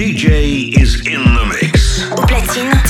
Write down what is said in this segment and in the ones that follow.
DJ is in the mix. Platine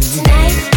Tonight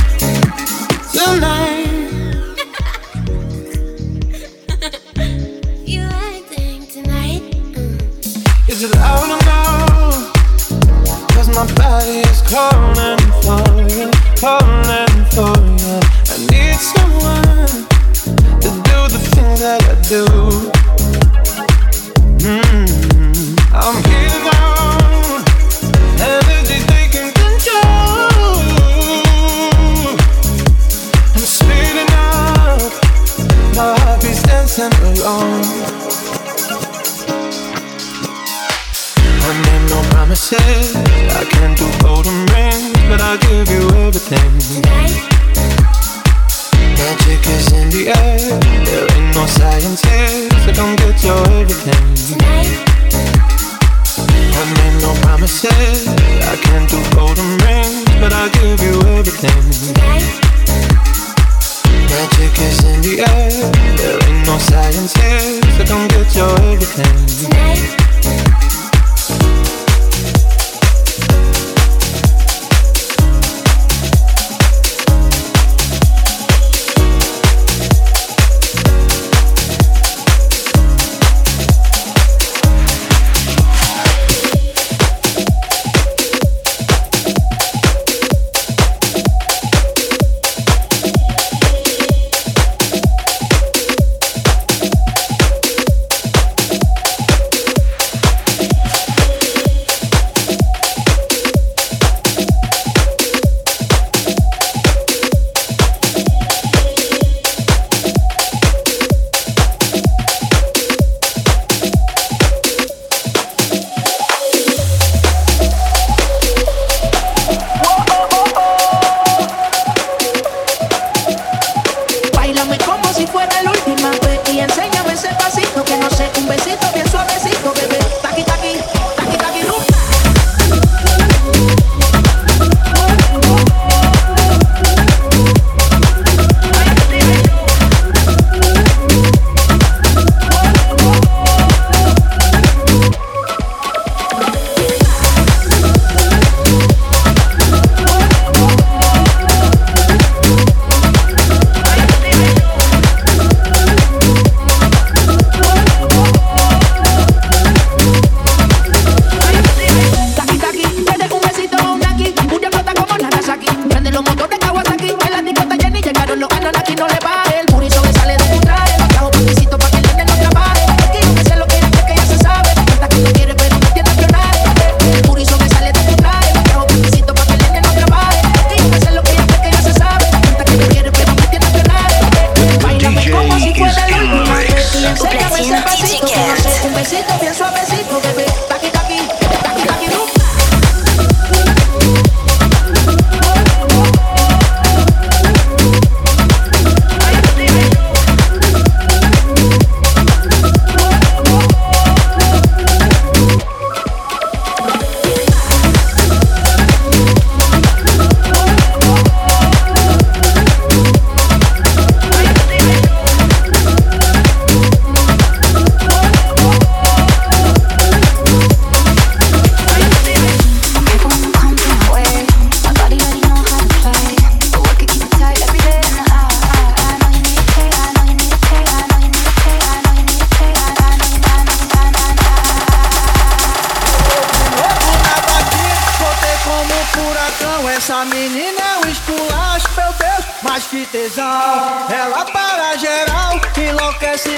enlouquece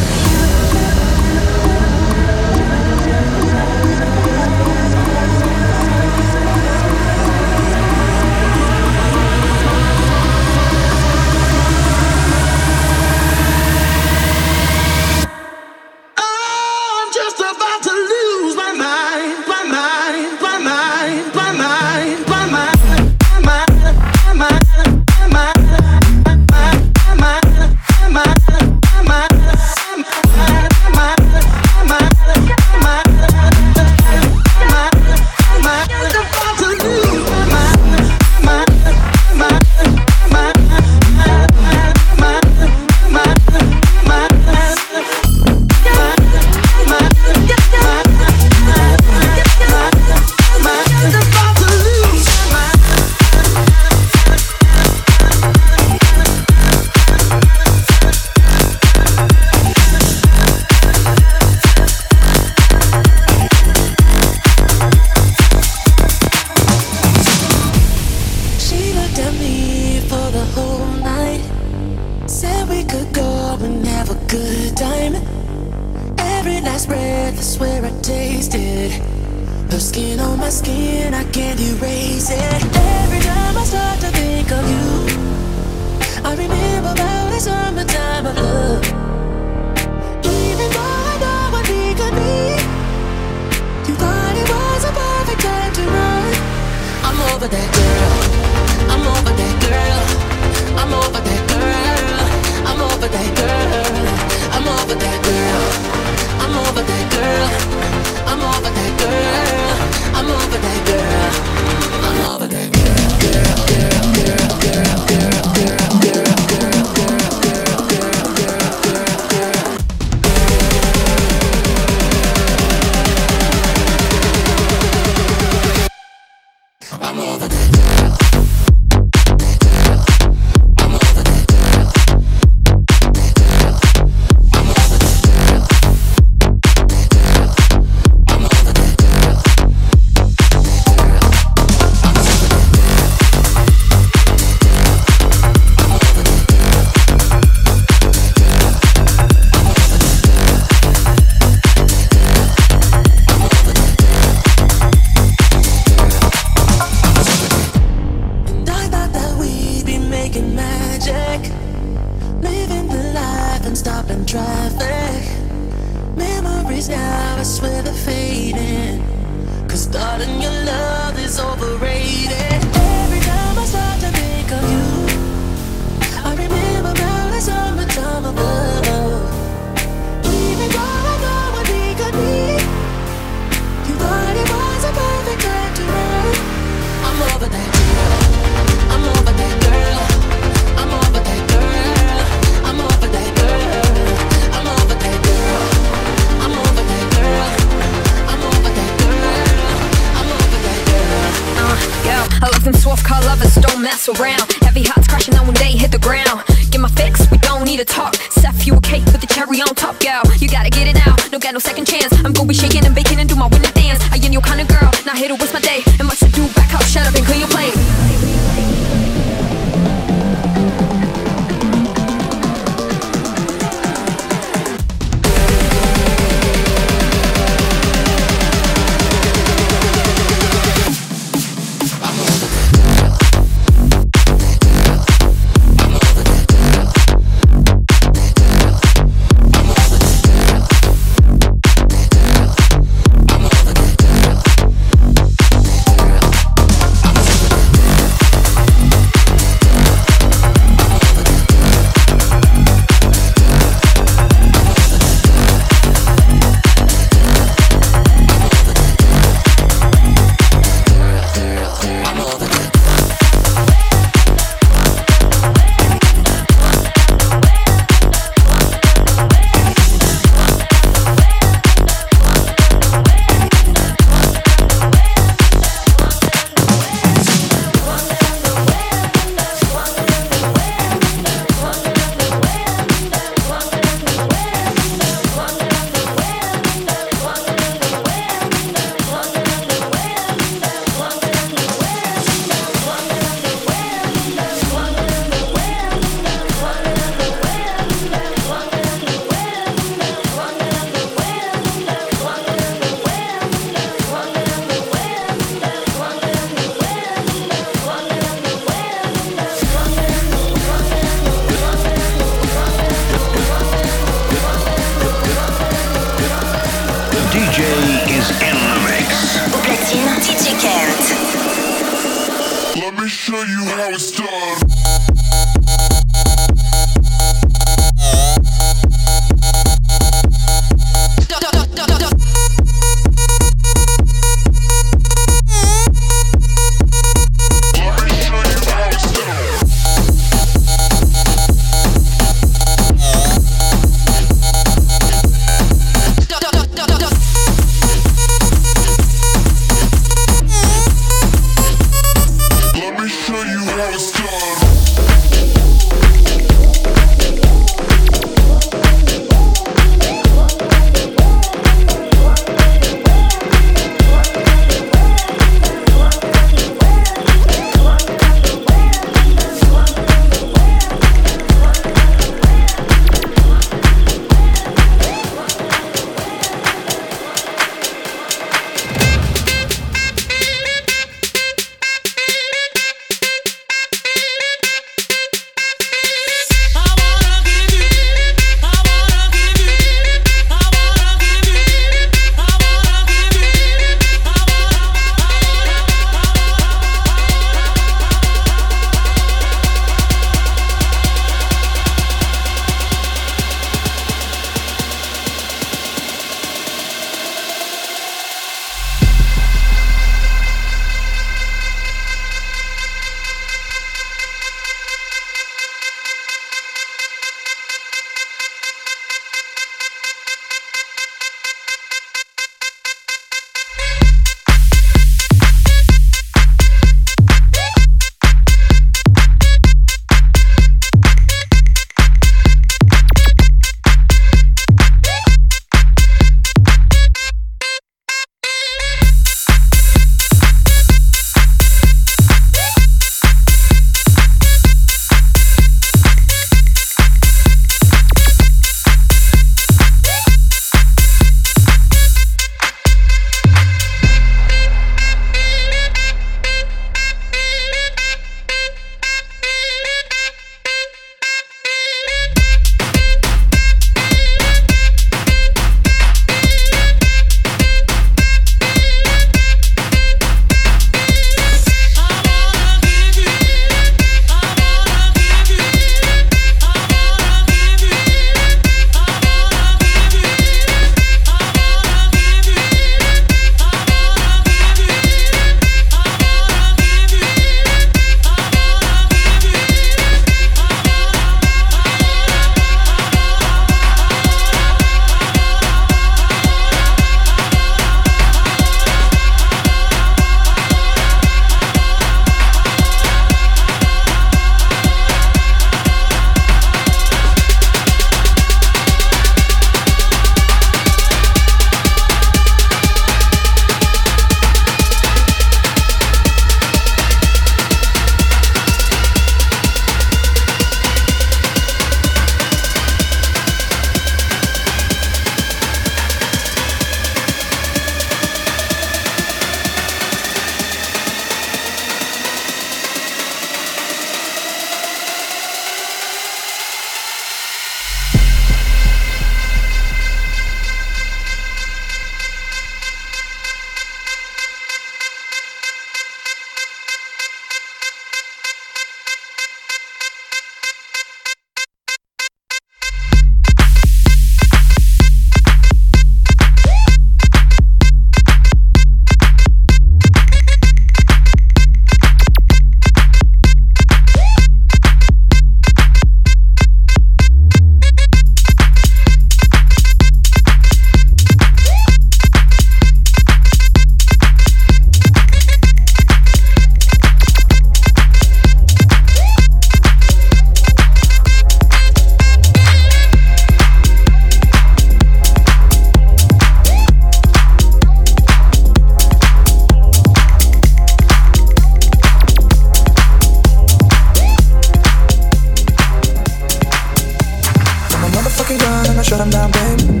fucking gun and I shut him down, babe.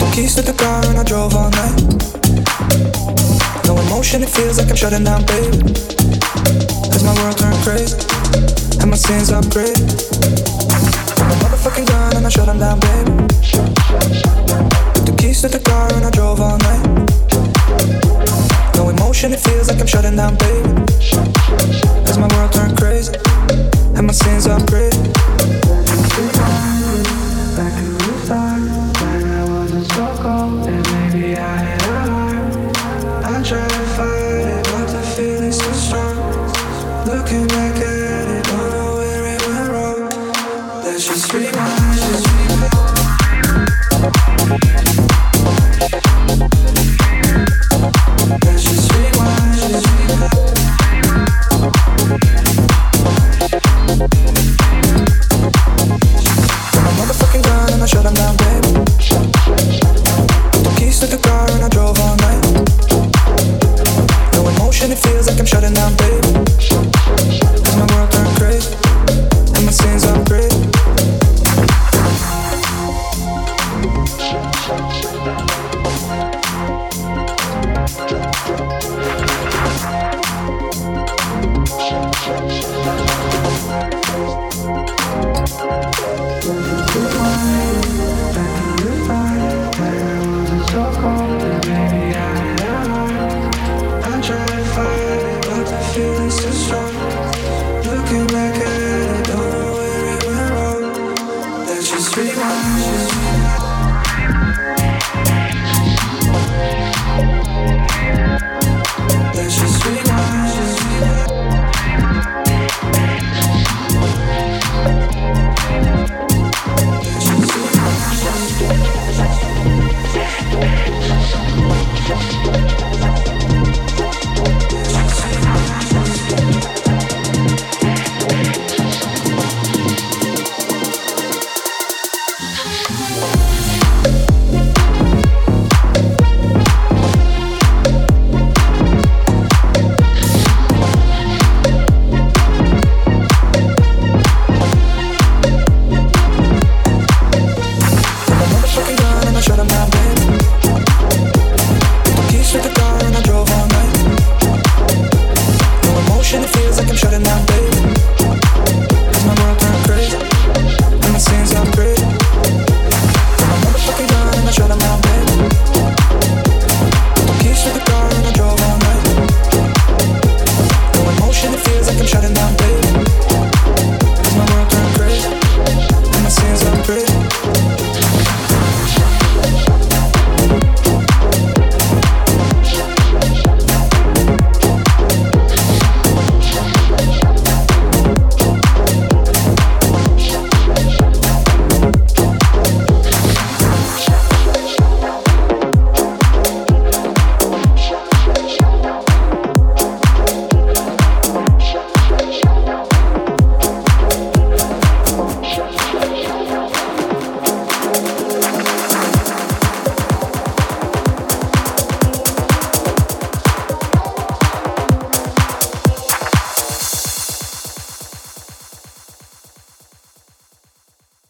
The keys to the car and I drove all night. No emotion, it feels like I'm shutting down, babe. Cause my world turned crazy, and my sins upgrade. My motherfucking gun and I shut him down, babe. The keys to the car and I drove all night. No emotion, it feels like I'm shutting down, babe. Cause my world turned crazy, and my sins upgrade. Ooh.